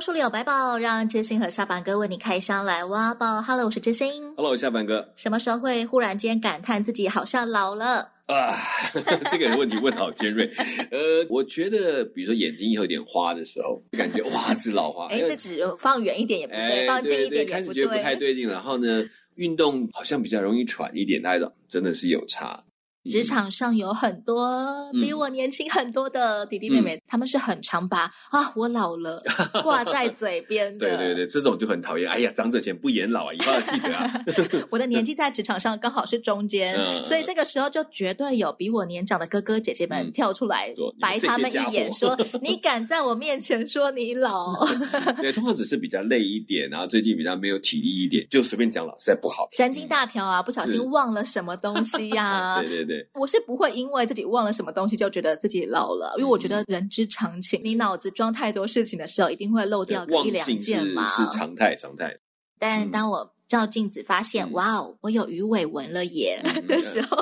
书里有白宝，让知心和下班哥为你开箱来挖宝。Hello，我是知心。Hello，下班哥。什么时候会忽然间感叹自己好像老了啊？这个问题问得好尖锐。呃，我觉得，比如说眼睛有点花的时候，感觉哇是老花。哎，这只放远一点也不对，哎、放近一点也不对。开始觉得不太对劲。然后呢，运动好像比较容易喘一点，大家真的是有差。职场上有很多比我年轻很多的弟弟妹妹，嗯、他们是很常把啊我老了挂在 嘴边的。对对对，这种就很讨厌。哎呀，长者前不言老啊，以后要记得啊。我的年纪在职场上刚好是中间，嗯、所以这个时候就绝对有比我年长的哥哥姐姐们跳出来、嗯、白他们一眼，说你敢在我面前说你老？对，通常只是比较累一点，然后最近比较没有体力一点，就随便讲老，实在不好。神经大条啊，不小心忘了什么东西呀、啊？对对对。我是不会因为自己忘了什么东西就觉得自己老了，因为我觉得人之常情，你脑子装太多事情的时候，一定会漏掉个一两件嘛。是常态，常态。但当我照镜子发现，哇哦，我有鱼尾纹了耶 的时候，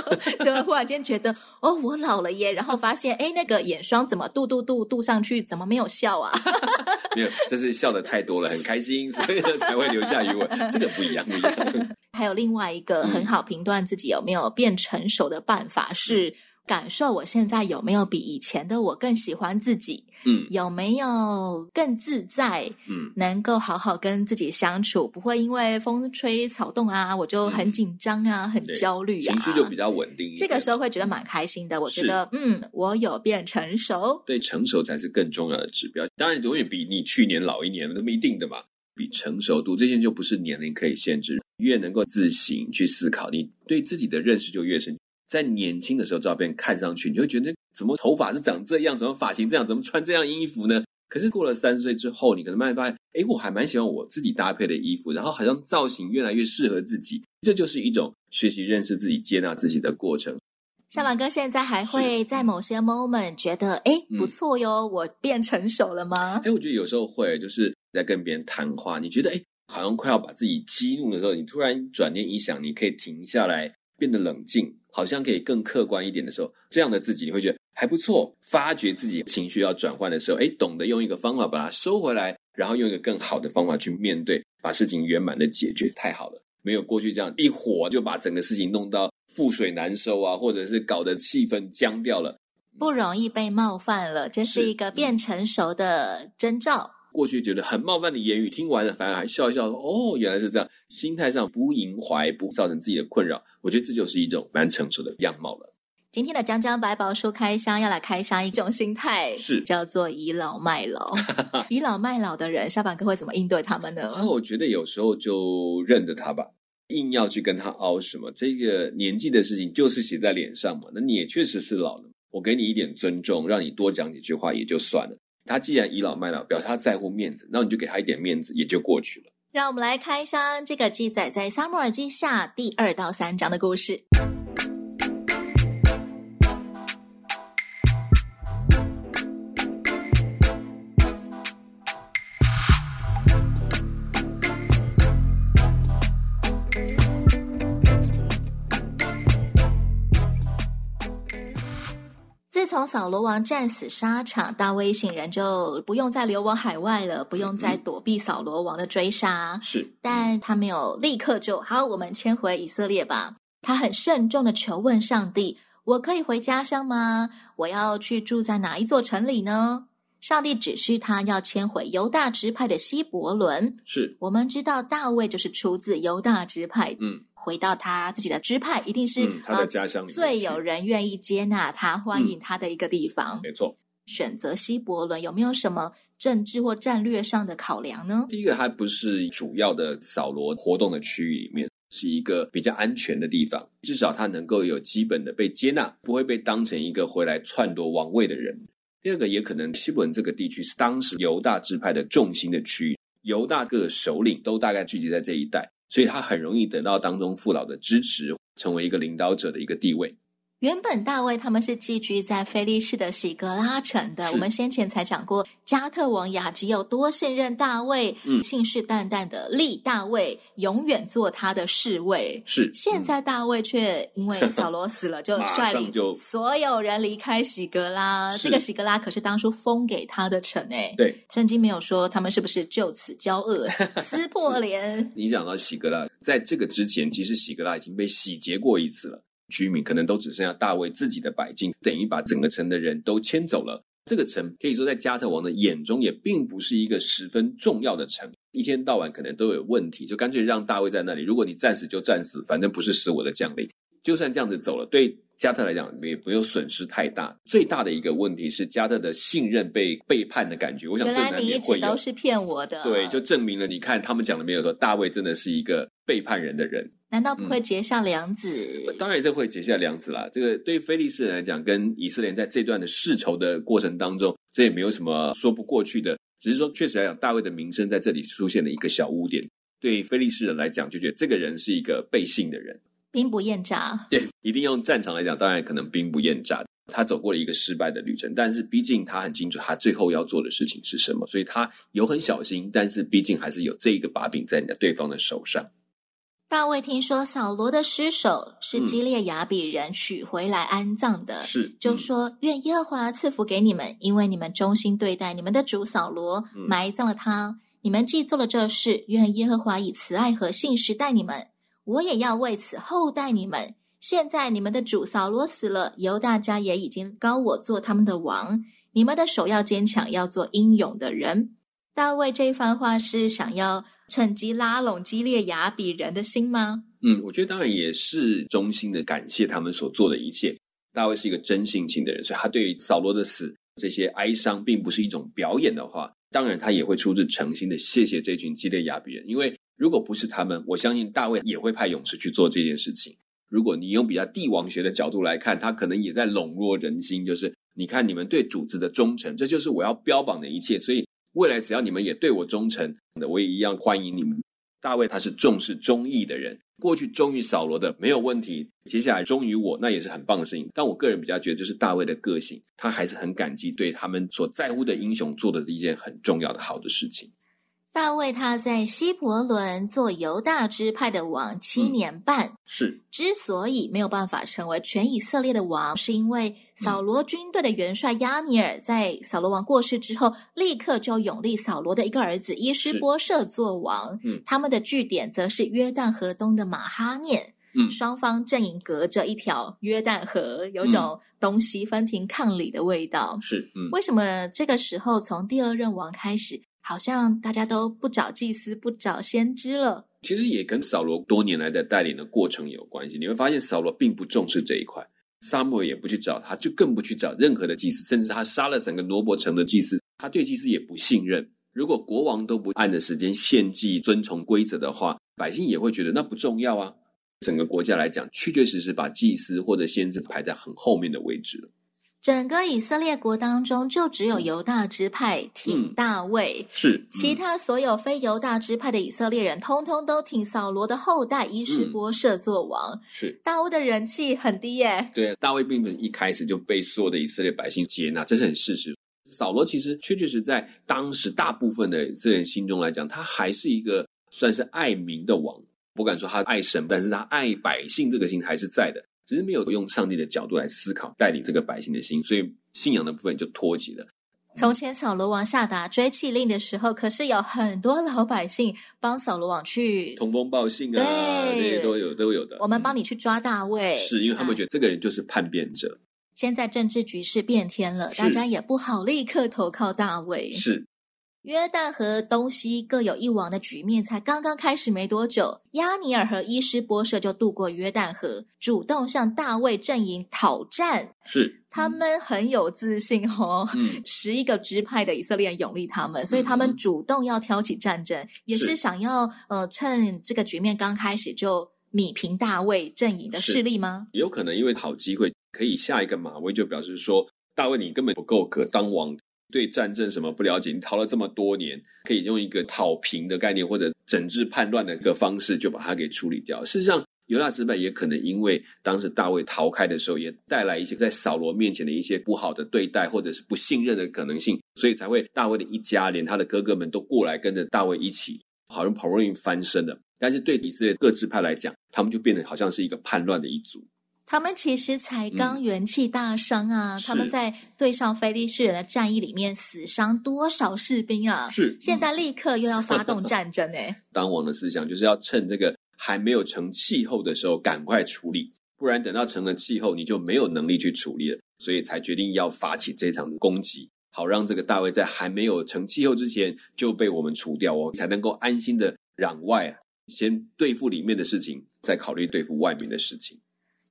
就忽然间觉得，哦，我老了耶。然后发现，哎，那个眼霜怎么度度度度上去，怎么没有笑啊？没有，这是笑的太多了，很开心，所以才会留下鱼尾。这个不一样，不一样。还有另外一个很好评断自己有没有变成熟的办法是感受我现在有没有比以前的我更喜欢自己，嗯，有没有更自在，嗯，能够好好跟自己相处，不会因为风吹草动啊，我就很紧张啊，嗯、很焦虑啊，情绪就比较稳定。这个时候会觉得蛮开心的，我觉得，嗯，我有变成熟，对，成熟才是更重要的指标。当然，永远比你去年老一年那么一定的嘛。比成熟度这些就不是年龄可以限制，越能够自行去思考，你对自己的认识就越深。在年轻的时候，照片看上去你会觉得怎么头发是长这样，怎么发型这样，怎么穿这样衣服呢？可是过了三十岁之后，你可能慢慢发现，诶，我还蛮喜欢我自己搭配的衣服，然后好像造型越来越适合自己。这就是一种学习认识自己、接纳自己的过程。夏朗哥现在还会在某些 moment 觉得，诶，不错哟，我变成熟了吗？诶，我觉得有时候会，就是。在跟别人谈话，你觉得哎，好像快要把自己激怒的时候，你突然转念一想，你可以停下来，变得冷静，好像可以更客观一点的时候，这样的自己你会觉得还不错。发觉自己情绪要转换的时候，哎，懂得用一个方法把它收回来，然后用一个更好的方法去面对，把事情圆满的解决，太好了。没有过去这样一火就把整个事情弄到覆水难收啊，或者是搞得气氛僵掉了，不容易被冒犯了，这是一个变成熟的征兆。过去觉得很冒犯的言语，听完了反而还笑一笑，说：“哦，原来是这样。”心态上不萦怀，不造成自己的困扰，我觉得这就是一种蛮成熟的样貌了。今天的江江百宝书开箱要来开箱一种心态，是叫做倚老卖老。倚老卖老的人，下班哥会怎么应对他们呢？啊，我觉得有时候就认着他吧，硬要去跟他拗什么，这个年纪的事情就是写在脸上嘛。那你也确实是老了，我给你一点尊重，让你多讲几句话也就算了。他既然倚老卖老，表示他在乎面子，那你就给他一点面子，也就过去了。让我们来开箱这个记载在《撒母耳记下》第二到三章的故事。从扫罗王战死沙场，大卫一行人就不用再流亡海外了，不用再躲避扫罗王的追杀。是，但他没有立刻就好，我们迁回以色列吧。他很慎重的求问上帝：“我可以回家乡吗？我要去住在哪一座城里呢？”上帝指示他要迁回犹大支派的希伯伦。是，我们知道大卫就是出自犹大支派。嗯。回到他自己的支派，一定是、嗯、他的家乡最有人愿意接纳他、欢迎他的一个地方。嗯、没错，选择希伯伦有没有什么政治或战略上的考量呢？第一个，它不是主要的扫罗活动的区域里面，是一个比较安全的地方，至少他能够有基本的被接纳，不会被当成一个回来篡夺王位的人。第二个，也可能希伯伦这个地区是当时犹大支派的重心的区域，犹大各首领都大概聚集在这一带。所以他很容易得到当中父老的支持，成为一个领导者的一个地位。原本大卫他们是寄居在菲利士的喜格拉城的。我们先前才讲过，加特王雅吉有多信任大卫，嗯，信誓旦旦的立大卫永远做他的侍卫。是，现在大卫却因为扫罗死了，就 率领所有人离开喜格拉。这个喜格拉可是当初封给他的城诶。对，圣经没有说他们是不是就此交恶、撕破脸。你讲到喜格拉，在这个之前，其实喜格拉已经被洗劫过一次了。居民可能都只剩下大卫自己的百姓，等于把整个城的人都迁走了。这个城可以说在加特王的眼中也并不是一个十分重要的城，一天到晚可能都有问题，就干脆让大卫在那里。如果你战死就战死，反正不是死我的将领。就算这样子走了，对加特来讲也没有损失太大。最大的一个问题是加特的信任被背叛的感觉。我想，原来你一直都是骗我的。对，就证明了你看他们讲的没有说大卫真的是一个背叛人的人。难道不会结下梁子？嗯、当然这会结下梁子啦。这个对非利士人来讲，跟以色列在这段的世仇的过程当中，这也没有什么说不过去的。只是说，确实来讲，大卫的名声在这里出现了一个小污点。对非利士人来讲，就觉得这个人是一个背信的人，兵不厌诈。对，一定用战场来讲，当然可能兵不厌诈。他走过了一个失败的旅程，但是毕竟他很清楚他最后要做的事情是什么，所以他有很小心，但是毕竟还是有这一个把柄在你的对方的手上。大卫听说扫罗的尸首是基列雅比人取回来安葬的，是、嗯、就说愿耶和华赐福给你们，因为你们忠心对待你们的主扫罗，埋葬了他。你们既做了这事，愿耶和华以慈爱和信实待你们，我也要为此厚待你们。现在你们的主扫罗死了，犹大家也已经高我做他们的王，你们的手要坚强，要做英勇的人。大卫这一番话是想要。趁机拉拢基列雅比人的心吗？嗯，我觉得当然也是衷心的感谢他们所做的一切。大卫是一个真性情的人，所以他对扫罗的死这些哀伤，并不是一种表演的话，当然他也会出自诚心的谢谢这群基列雅比人。因为如果不是他们，我相信大卫也会派勇士去做这件事情。如果你用比较帝王学的角度来看，他可能也在笼络人心，就是你看你们对主子的忠诚，这就是我要标榜的一切。所以。未来只要你们也对我忠诚，我也一样欢迎你们。大卫他是重视忠义的人，过去忠于扫罗的没有问题，接下来忠于我，那也是很棒的事情。但我个人比较觉得，就是大卫的个性，他还是很感激对他们所在乎的英雄做的一件很重要的好的事情。大卫他在希伯伦做犹大支派的王七年半，嗯、是之所以没有办法成为全以色列的王，是因为扫罗军队的元帅亚尼尔在扫罗王过世之后，立刻就永立扫罗的一个儿子伊施波设做王。嗯，他们的据点则是约旦河东的马哈念。嗯，双方阵营隔着一条约旦河，有种东西分庭抗礼的味道。是，嗯，为什么这个时候从第二任王开始？好像大家都不找祭司，不找先知了。其实也跟扫罗多年来的带领的过程有关系。你会发现扫罗并不重视这一块，撒母耳也不去找他，就更不去找任何的祭司，甚至他杀了整个罗伯城的祭司，他对祭司也不信任。如果国王都不按着时间献祭、遵从规则的话，百姓也会觉得那不重要啊。整个国家来讲，确确实实把祭司或者先知排在很后面的位置了。整个以色列国当中，就只有犹大支派挺大卫，嗯、是、嗯、其他所有非犹大支派的以色列人，通通都挺扫罗的后代伊施波设做王。是大卫的人气很低耶。对啊，大卫并不是一开始就被所有的以色列百姓接纳，这是很事实。扫罗其实确确实在当时大部分的以色列人心中来讲，他还是一个算是爱民的王。不敢说他爱神，但是他爱百姓这个心还是在的。只是没有用上帝的角度来思考，带领这个百姓的心，所以信仰的部分就脱节了。从前扫罗王下达追缉令的时候，可是有很多老百姓帮扫罗王去通风报信啊，对，这些都有都有的。我们帮你去抓大卫，嗯、是因为他们觉得这个人就是叛变者。现在政治局势变天了，大家也不好立刻投靠大卫。是。约旦河东西各有一王的局面才刚刚开始没多久，亚尼尔和伊施波设就渡过约旦河，主动向大卫阵营讨战。是，他们很有自信哦，嗯、十一个支派的以色列人拥立他们，所以他们主动要挑起战争，嗯、也是想要呃趁这个局面刚开始就米平大卫阵营的势力吗？有可能因为好机会可以下一个马威，就表示说大卫你根本不够格当王。对战争什么不了解，你逃了这么多年，可以用一个讨平的概念或者整治叛乱的一个方式，就把它给处理掉。事实上，犹大支派也可能因为当时大卫逃开的时候，也带来一些在扫罗面前的一些不好的对待，或者是不信任的可能性，所以才会大卫的一家连他的哥哥们都过来跟着大卫一起，好像好容易翻身了。但是对以色列各支派来讲，他们就变得好像是一个叛乱的一族。他们其实才刚元气大伤啊！嗯、他们在对上非利士人的战役里面死伤多少士兵啊？是，现在立刻又要发动战争哎！当王的思想就是要趁这个还没有成气候的时候赶快处理，不然等到成了气候，你就没有能力去处理了。所以才决定要发起这场攻击，好让这个大卫在还没有成气候之前就被我们除掉哦，才能够安心的攘外啊！先对付里面的事情，再考虑对付外面的事情。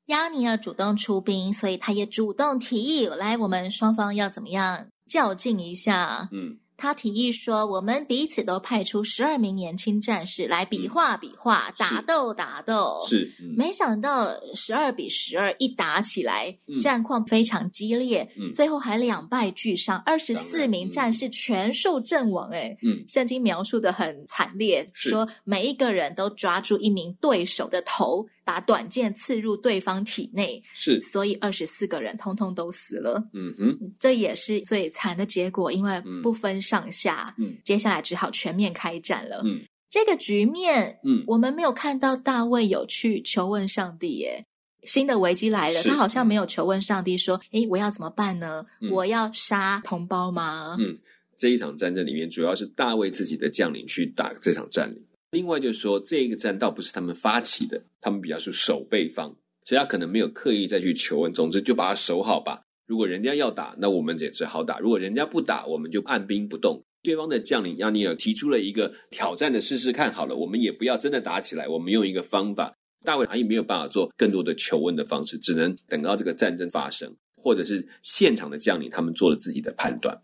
押尼要主动出兵，所以他也主动提议来，我们双方要怎么样较劲一下？嗯。他提议说：“我们彼此都派出十二名年轻战士来比划比划，打斗打斗。”是，嗯、没想到十二比十二一打起来，嗯、战况非常激烈，嗯、最后还两败俱伤，二十四名战士全数阵亡。哎，嗯，圣经描述的很惨烈，说每一个人都抓住一名对手的头。把短剑刺入对方体内，是，所以二十四个人通通都死了。嗯哼，这也是最惨的结果，因为不分上下。嗯，接下来只好全面开战了。嗯，这个局面，嗯，我们没有看到大卫有去求问上帝耶。新的危机来了，他好像没有求问上帝说：“诶，我要怎么办呢？嗯，我要杀同胞吗？”嗯，这一场战争里面，主要是大卫自己的将领去打这场战争。另外就是说，这个战倒不是他们发起的，他们比较是守备方，所以他可能没有刻意再去求问。总之，就把它守好吧。如果人家要打，那我们也只好打；如果人家不打，我们就按兵不动。对方的将领亚尼尔提出了一个挑战的试试看，好了，我们也不要真的打起来，我们用一个方法。大卫他也没有办法做更多的求问的方式，只能等到这个战争发生，或者是现场的将领他们做了自己的判断。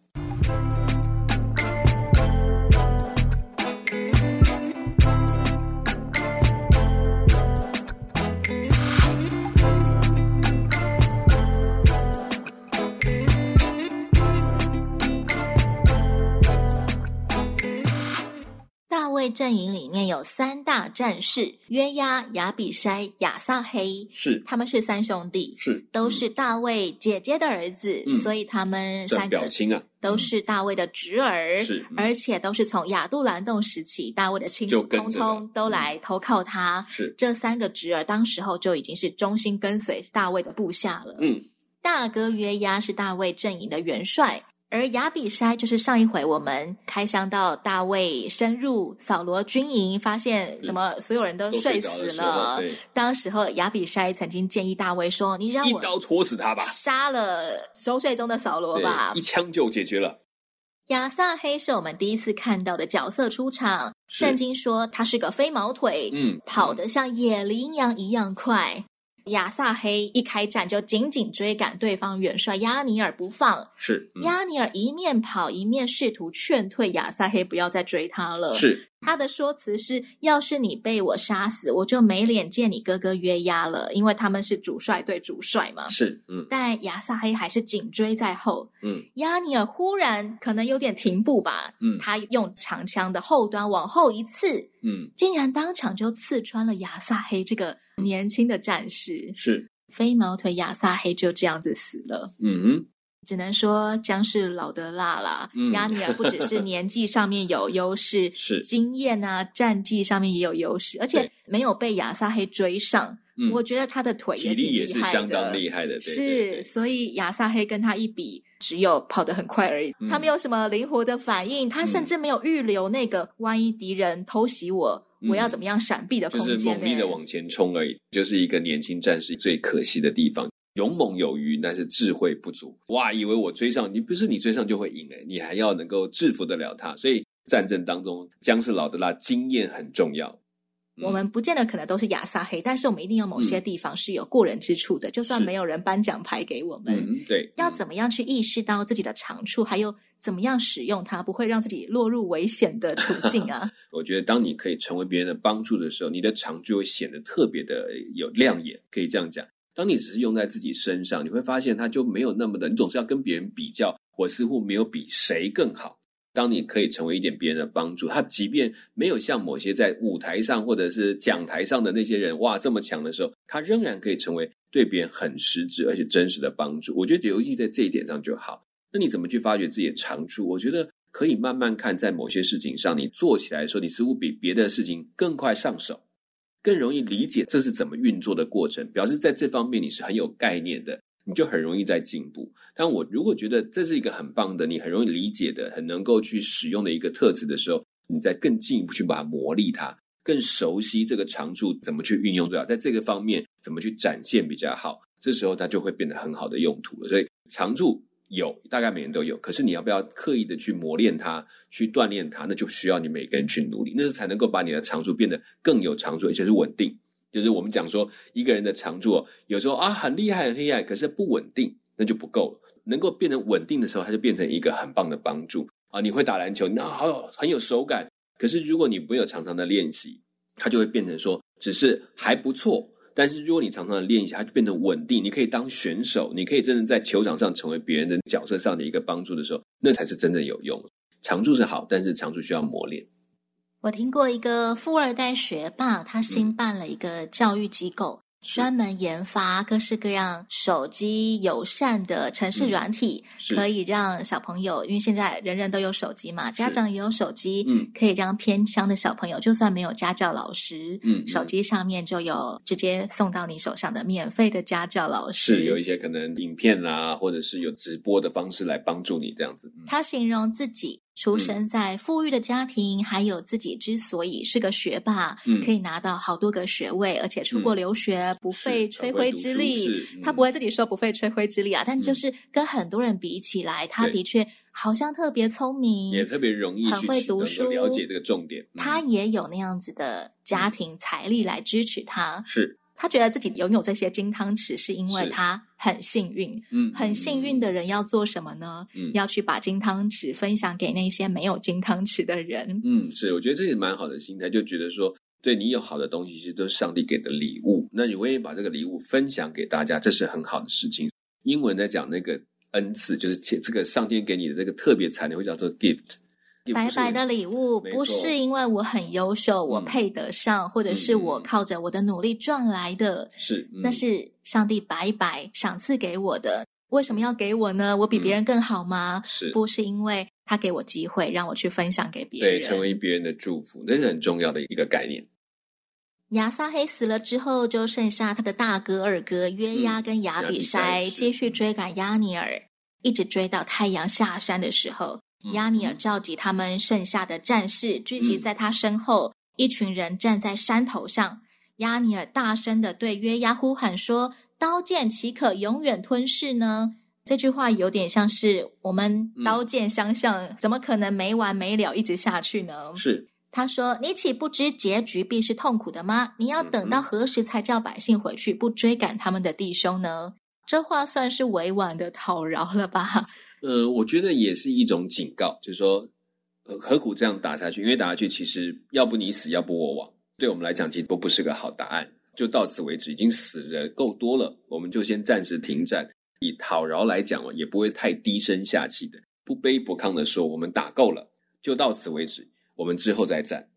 阵营里面有三大战士：约押、亚比筛、亚撒黑。是，他们是三兄弟，是，都是大卫姐姐的儿子，嗯、所以他们三个都是大卫的侄儿，是、嗯，而且都是从亚杜兰洞时期大卫的亲属，通通都来投靠他。是，这三个侄儿当时候就已经是忠心跟随大卫的部下了。嗯，大哥约押是大卫阵营的元帅。而亚比筛就是上一回我们开箱到大卫深入扫罗军营，发现怎么所有人都睡死了。时当时候亚比筛曾经建议大卫说：“你让我一刀戳死他吧，杀了熟睡中的扫罗吧，一枪就解决了。”亚撒黑是我们第一次看到的角色出场，圣经说他是个飞毛腿，嗯，跑得像野羚羊一样快。亚萨黑一开战就紧紧追赶对方元帅亚尼尔不放，是、嗯、押尼尔一面跑一面试图劝退亚萨黑不要再追他了。是他的说辞是：要是你被我杀死，我就没脸见你哥哥约押了，因为他们是主帅对主帅嘛。是，嗯，但亚撒黑还是紧追在后。嗯，亚尼尔忽然可能有点停步吧。嗯，他用长枪的后端往后一刺，嗯，竟然当场就刺穿了亚撒黑这个。年轻的战士是飞毛腿亚撒黑就这样子死了。嗯哼，只能说姜是老的辣啦。嗯，押尼尔不只是年纪上面有优势，是经验啊，战绩上面也有优势，而且没有被亚萨黑追上。嗯，我觉得他的腿也挺厉害的，体力也是相当厉害的。对对对，是，所以亚萨黑跟他一比，只有跑得很快而已。嗯，他没有什么灵活的反应，他甚至没有预留那个万一敌人偷袭我。我要怎么样闪避的空间？就是猛力的往前冲而已，就是一个年轻战士最可惜的地方。勇猛有余，但是智慧不足。哇，以为我追上你，不是你追上就会赢诶，你还要能够制服得了他。所以战争当中，姜是老的辣，经验很重要。我们不见得可能都是亚撒黑，但是我们一定有某些地方是有过人之处的。嗯、就算没有人颁奖牌给我们，嗯、对，要怎么样去意识到自己的长处，还有怎么样使用它，不会让自己落入危险的处境啊？我觉得，当你可以成为别人的帮助的时候，你的长处会显得特别的有亮眼。可以这样讲，当你只是用在自己身上，你会发现它就没有那么的。你总是要跟别人比较。我似乎没有比谁更好。当你可以成为一点别人的帮助，他即便没有像某些在舞台上或者是讲台上的那些人哇这么强的时候，他仍然可以成为对别人很实质而且真实的帮助。我觉得尤其在这一点上就好。那你怎么去发掘自己的长处？我觉得可以慢慢看，在某些事情上，你做起来的时候，你似乎比别的事情更快上手，更容易理解这是怎么运作的过程，表示在这方面你是很有概念的。你就很容易在进步。但我如果觉得这是一个很棒的，你很容易理解的，很能够去使用的一个特质的时候，你再更进一步去把它磨砺它，更熟悉这个长处怎么去运用最好，在这个方面怎么去展现比较好，这时候它就会变得很好的用途了。所以长处有，大概每人都有，可是你要不要刻意的去磨练它，去锻炼它，那就需要你每个人去努力，那才能够把你的长处变得更有长处，而且是稳定。就是我们讲说一个人的长处，有时候啊很厉害很厉害，可是不稳定，那就不够了。能够变成稳定的时候，它就变成一个很棒的帮助啊！你会打篮球，那好很有手感。可是如果你没有常常的练习，它就会变成说只是还不错。但是如果你常常的练习，它就变成稳定。你可以当选手，你可以真的在球场上成为别人的角色上的一个帮助的时候，那才是真正有用。长处是好，但是长处需要磨练。我听过一个富二代学霸，他新办了一个教育机构，嗯、专门研发各式各样手机友善的城市软体，嗯、可以让小朋友，因为现在人人都有手机嘛，家长也有手机，嗯，可以让偏乡的小朋友，就算没有家教老师，嗯，手机上面就有直接送到你手上的免费的家教老师，是有一些可能影片啦，或者是有直播的方式来帮助你这样子。他形容自己。出生在富裕的家庭，嗯、还有自己之所以是个学霸，嗯、可以拿到好多个学位，而且出国留学、嗯、不费吹灰之力。嗯、他不会自己说不费吹灰之力啊，嗯、但就是跟很多人比起来，他的确好像特别聪明，也特别容易很会读书，了解这个重点。嗯、他也有那样子的家庭财力来支持他。是。他觉得自己拥有这些金汤匙，是因为他很幸运。嗯，很幸运的人要做什么呢？嗯，要去把金汤匙分享给那些没有金汤匙的人。嗯，是，我觉得这也蛮好的心态，就觉得说，对你有好的东西，其实都是上帝给的礼物。那你愿意把这个礼物分享给大家，这是很好的事情。英文在讲那个恩赐，就是这个上天给你的这个特别才能，会叫做 gift。白白的礼物不是因为我很优秀，我配得上，或者是我靠着我的努力赚来的，是，那是上帝白白赏赐给我的。为什么要给我呢？我比别人更好吗？是，不是因为他给我机会让我去分享给别人，对，成为别人的祝福，这是很重要的一个概念。亚撒黑死了之后，就剩下他的大哥、二哥约押跟亚比筛继续追赶亚尼尔，一直追到太阳下山的时候。押尼尔召集他们剩下的战士，聚集在他身后。嗯、一群人站在山头上。亚尼尔大声的对约押呼喊说：“刀剑岂可永远吞噬呢？”这句话有点像是我们刀剑相向，嗯、怎么可能没完没了一直下去呢？是他说：“你岂不知结局必是痛苦的吗？你要等到何时才叫百姓回去，不追赶他们的弟兄呢？”这话算是委婉的讨饶了吧？呃，我觉得也是一种警告，就是说，呃，何苦这样打下去？因为打下去，其实要不你死，要不我亡。对我们来讲，其实都不是个好答案。就到此为止，已经死的够多了，我们就先暂时停战。以讨饶来讲，也不会太低声下气的，不卑不亢的说，我们打够了，就到此为止，我们之后再战。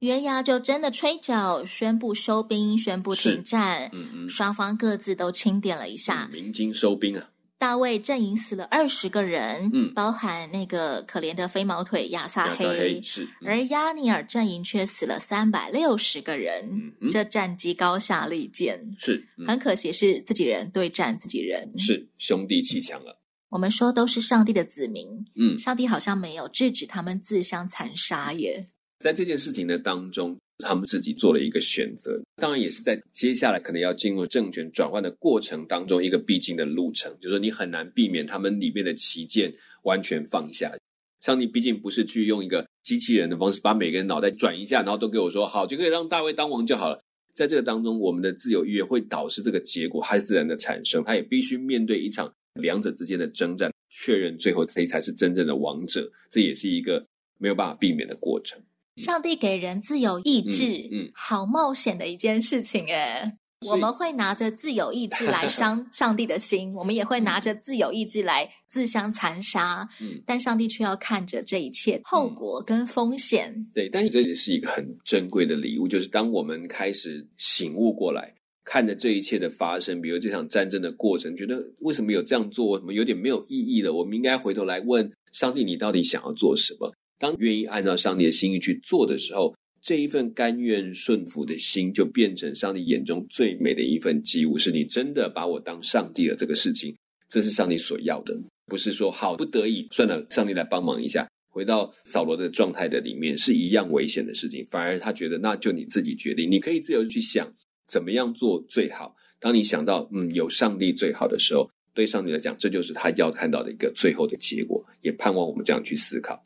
袁牙就真的吹角，宣布收兵，宣布停战。嗯嗯，双方各自都清点了一下，鸣金收兵啊。大卫阵营死了二十个人，嗯，包含那个可怜的飞毛腿亚萨黑，黑是，嗯、而亚尼尔阵营却死了三百六十个人，嗯嗯、这战绩高下立见，是，嗯、很可惜是自己人对战自己人，是兄弟气强了。我们说都是上帝的子民，嗯，上帝好像没有制止他们自相残杀耶，在这件事情的当中。他们自己做了一个选择，当然也是在接下来可能要进入政权转换的过程当中一个必经的路程。就是说，你很难避免他们里面的旗舰完全放下。像你毕竟不是去用一个机器人的方式把每个人脑袋转一下，然后都给我说好，就可以让大卫当王就好了。在这个当中，我们的自由意愿会导致这个结果还是自然的产生，他也必须面对一场两者之间的征战，确认最后谁才是真正的王者。这也是一个没有办法避免的过程。上帝给人自由意志，嗯，嗯，好冒险的一件事情诶。我们会拿着自由意志来伤 上帝的心，我们也会拿着自由意志来自相残杀。嗯，但上帝却要看着这一切后果跟风险。嗯、对，但这也是一个很珍贵的礼物，就是当我们开始醒悟过来，看着这一切的发生，比如这场战争的过程，觉得为什么有这样做，什么有点没有意义了？我们应该回头来问上帝：你到底想要做什么？当愿意按照上帝的心意去做的时候。这一份甘愿顺服的心，就变成上帝眼中最美的一份祭物。是你真的把我当上帝了，这个事情，这是上帝所要的，不是说好不得已算了，上帝来帮忙一下，回到扫罗的状态的里面是一样危险的事情。反而他觉得，那就你自己决定，你可以自由去想怎么样做最好。当你想到嗯有上帝最好的时候，对上帝来讲，这就是他要看到的一个最后的结果。也盼望我们这样去思考。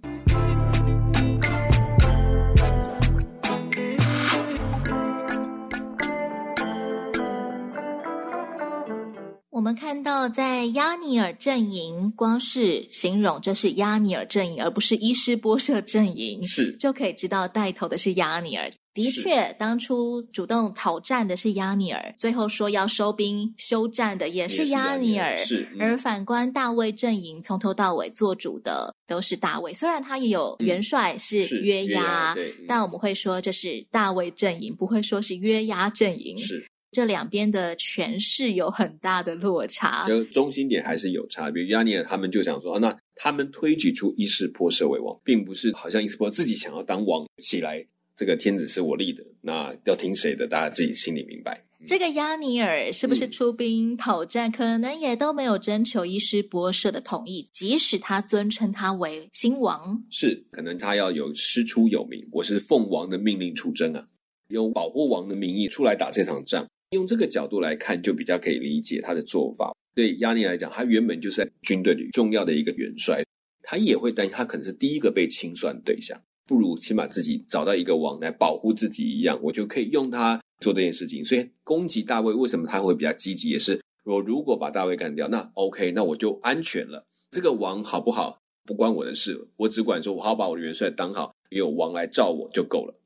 们看到，在亚尼尔阵营，光是形容这是亚尼尔阵营，而不是伊斯波社阵营，是就可以知道带头的是亚尼尔。的确，当初主动讨战的是亚尼尔，最后说要收兵休战的也是亚尼尔。是，嗯、而反观大卫阵营，从头到尾做主的都是大卫。虽然他也有元帅是约押，嗯、但我们会说这是大卫阵营，不会说是约押阵营。是。这两边的权势有很大的落差，就中心点还是有差别。比如押尼尔他们就想说，啊，那他们推举出伊斯波设为王，并不是好像伊斯波自己想要当王起来，这个天子是我立的，那要听谁的？大家自己心里明白。这个亚尼尔是不是出兵讨战，嗯、可能也都没有征求伊施波设的同意，即使他尊称他为新王，是可能他要有师出有名，我是奉王的命令出征啊，用保护王的名义出来打这场仗。用这个角度来看，就比较可以理解他的做法。对亚尼来讲，他原本就是在军队里重要的一个元帅，他也会担心他可能是第一个被清算对象，不如先把自己找到一个王来保护自己一样，我就可以用他做这件事情。所以攻击大卫，为什么他会比较积极？也是我如果把大卫干掉，那 OK，那我就安全了。这个王好不好不关我的事，我只管说我好把我的元帅当好，有王来罩我就够了。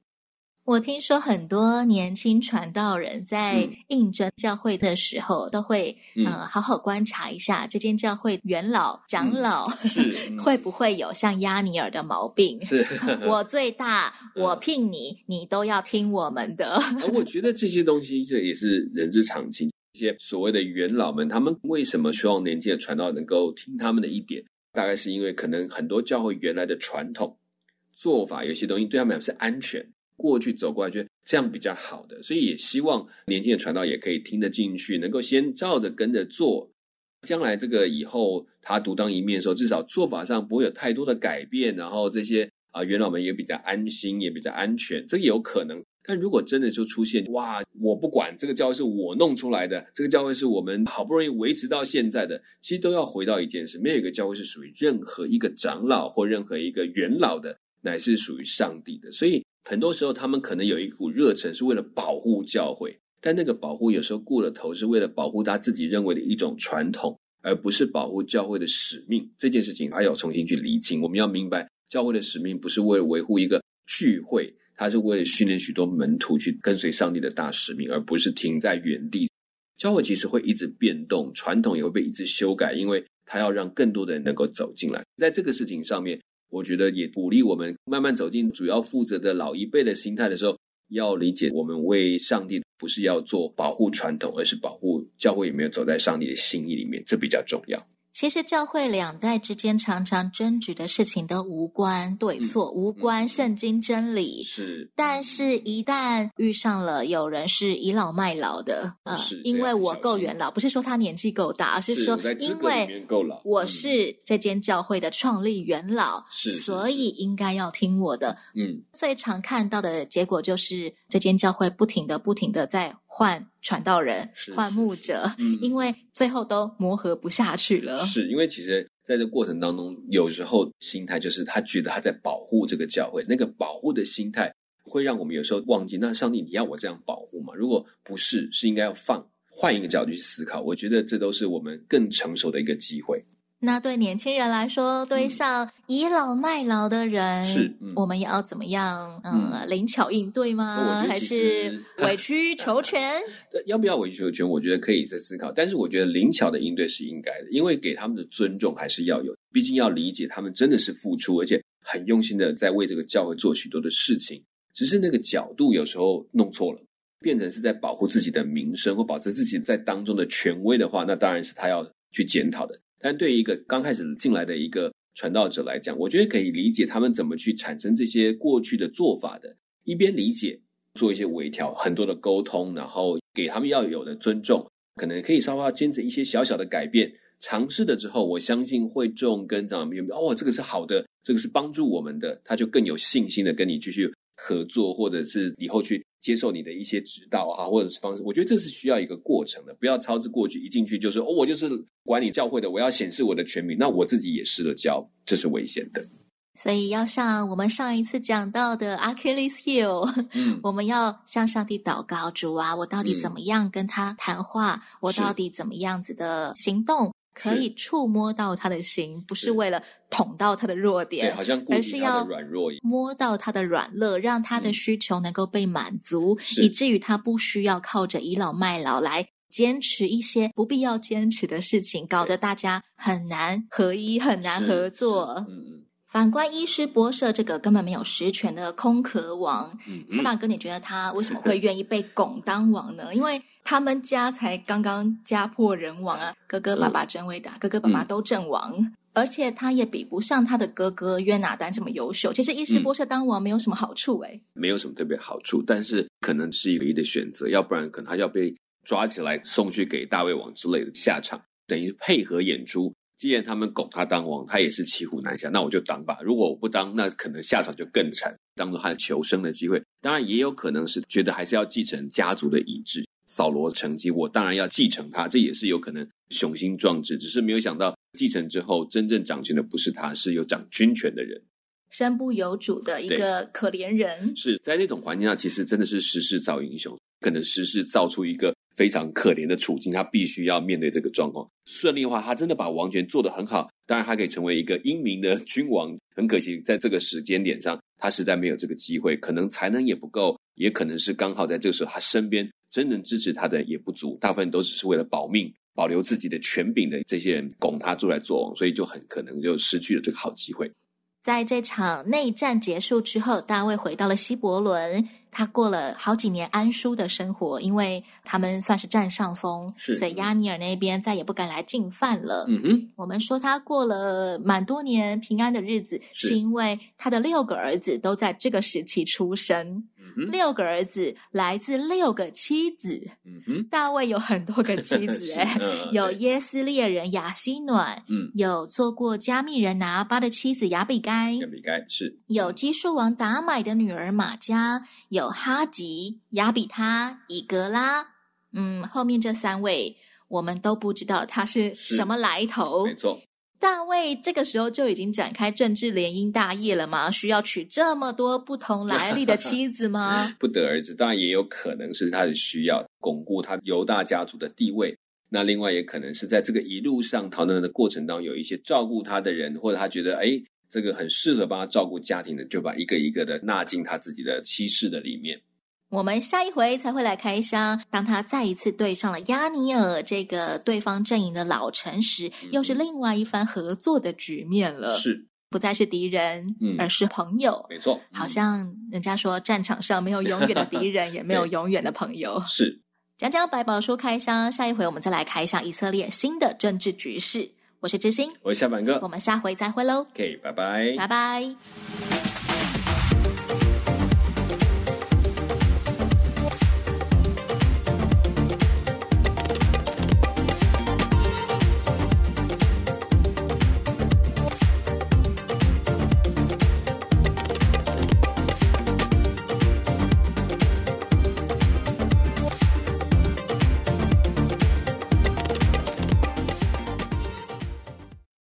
我听说很多年轻传道人在应征教会的时候，都会嗯、呃、好好观察一下这间教会元老长老、会不会有像亚尼尔的毛病。是我最大，我聘你，嗯、你都要听我们的。我觉得这些东西这也是人之常情。一些所谓的元老们，他们为什么希望年轻的传道能够听他们的一点？大概是因为可能很多教会原来的传统做法，有些东西对他们来讲是安全。过去走过来，觉得这样比较好的，所以也希望年轻的传道也可以听得进去，能够先照着跟着做。将来这个以后他独当一面的时候，至少做法上不会有太多的改变，然后这些啊、元老们也比较安心，也比较安全，这个有可能。但如果真的就出现哇，我不管这个教会是我弄出来的，这个教会是我们好不容易维持到现在的，其实都要回到一件事：没有一个教会是属于任何一个长老或任何一个元老的，乃是属于上帝的，所以。很多时候，他们可能有一股热忱，是为了保护教会，但那个保护有时候过了头，是为了保护他自己认为的一种传统，而不是保护教会的使命。这件事情还要重新去厘清。我们要明白，教会的使命不是为了维护一个聚会，它是为了训练许多门徒去跟随上帝的大使命，而不是停在原地。教会其实会一直变动，传统也会被一直修改，因为它要让更多的人能够走进来。在这个事情上面。我觉得也鼓励我们慢慢走进主要负责的老一辈的心态的时候，要理解我们为上帝不是要做保护传统，而是保护教会有没有走在上帝的心意里面，这比较重要。其实教会两代之间常常争执的事情都无关对错，嗯、无关圣经真理。是，但是，一旦遇上了有人是倚老卖老的，呃，因为我够元老，不是说他年纪够大，而是说因为我是这间教会的创立元老，是，所以应该要听我的。嗯，最常看到的结果就是这间教会不停的、不停的在。换传道人，换牧者，嗯、因为最后都磨合不下去了。是因为其实在这过程当中，有时候心态就是他觉得他在保护这个教会，那个保护的心态会让我们有时候忘记，那上帝你要我这样保护吗？如果不是，是应该要放，换一个角度去思考。我觉得这都是我们更成熟的一个机会。那对年轻人来说，对上倚老卖老的人，是、嗯、我们要怎么样？嗯，灵、嗯、巧应对吗？还是委曲求全？要不要委曲求全？我觉得可以再思考。但是我觉得灵巧的应对是应该的，因为给他们的尊重还是要有。毕竟要理解他们真的是付出，而且很用心的在为这个教会做许多的事情。只是那个角度有时候弄错了，变成是在保护自己的名声或保持自己在当中的权威的话，那当然是他要去检讨的。但对于一个刚开始进来的一个传道者来讲，我觉得可以理解他们怎么去产生这些过去的做法的。一边理解，做一些微调，很多的沟通，然后给他们要有的尊重，可能可以稍微要坚持一些小小的改变。尝试了之后，我相信会众跟长们有没有哦，这个是好的，这个是帮助我们的，他就更有信心的跟你继续合作，或者是以后去。接受你的一些指导啊，或者是方式，我觉得这是需要一个过程的，不要操之过急，一进去就是哦，我就是管理教会的，我要显示我的权柄，那我自己也失了教，这是危险的。所以要像我们上一次讲到的 Achilles heel，嗯，我们要向上帝祷告，主啊，我到底怎么样跟他谈话？嗯，我到底怎么样子的行动？可以触摸到他的心，不是为了捅到他的弱点，对，好像而是要软弱，摸到他的软肋，让他的需求能够被满足，嗯，以至于他不需要靠着倚老卖老来坚持一些不必要坚持的事情，搞得大家很难合一，很难合作。嗯，反观医师博社这个根本没有实权的空壳王，嗯，小马哥，你觉得他为什么会愿意被拱当王呢？因为他们家才刚刚家破人亡啊，哥哥爸爸真伟大，哥哥爸爸都阵亡，嗯，而且他也比不上他的哥哥约拿丹这么优秀。其实伊施波设当王没有什么好处，诶，没有什么特别好处，但是可能是唯一的选择，要不然可能他要被抓起来送去给大卫王之类的下场，等于配合演出。既然他们拱他当王，他也是骑虎难下，那我就当吧。如果我不当，那可能下场就更惨，当做他的求生的机会。当然也有可能是觉得还是要继承家族的遗志。扫罗成绩，我当然要继承他，这也是有可能雄心壮志，只是没有想到继承之后，真正掌权的不是他，是有掌军权的人，身不由主的一个可怜人。是在那种环境下，其实真的是时势造英雄，可能时势造出一个非常可怜的处境，他必须要面对这个状况。顺利的话，他真的把王权做得很好，当然他可以成为一个英明的君王。很可惜，在这个时间点上，他实在没有这个机会，可能才能也不够，也可能是刚好在这个时候，他身边。真正支持他的也不足，大部分都只是为了保命、保留自己的权柄的这些人拱他出来做王，所以就很可能就失去了这个好机会。在这场内战结束之后，大卫回到了希伯伦，他过了好几年安舒的生活，因为他们算是占上风，所以亚尼尔那边再也不敢来进犯了。嗯哼，我们说他过了蛮多年平安的日子，是，是因为他的六个儿子都在这个时期出生。六个儿子来自六个妻子。嗯哼，大卫有很多个妻子，哎，有耶斯列人雅西暖，嗯，有做过加密人拿巴的妻子雅比该，雅比该是，有基述王达买的女儿玛加，有哈吉、雅比他、以格拉，嗯，后面这三位我们都不知道他是。什么来头，没错。大卫这个时候就已经展开政治联姻大业了吗？需要娶这么多不同来历的妻子吗？不得而知，当然也有可能是他的需要，巩固他犹大家族的地位。那另外也可能是在这个一路上逃难的过程当中，有一些照顾他的人，或者他觉得哎，这个很适合帮他照顾家庭的，就把一个一个的纳进他自己的妻室的里面。我们下一回才会来开箱。当他再一次对上了亚尼尔这个对方阵营的老臣时，嗯，又是另外一番合作的局面了。是，不再是敌人，嗯，而是朋友。没错，好像人家说战场上没有永远的敌人，也没有永远的朋友。是，讲讲百宝书开箱，下一回我们再来开箱以色列新的政治局势。我是知心，我是小板哥，我们下回再会喽。OK，拜拜，拜拜。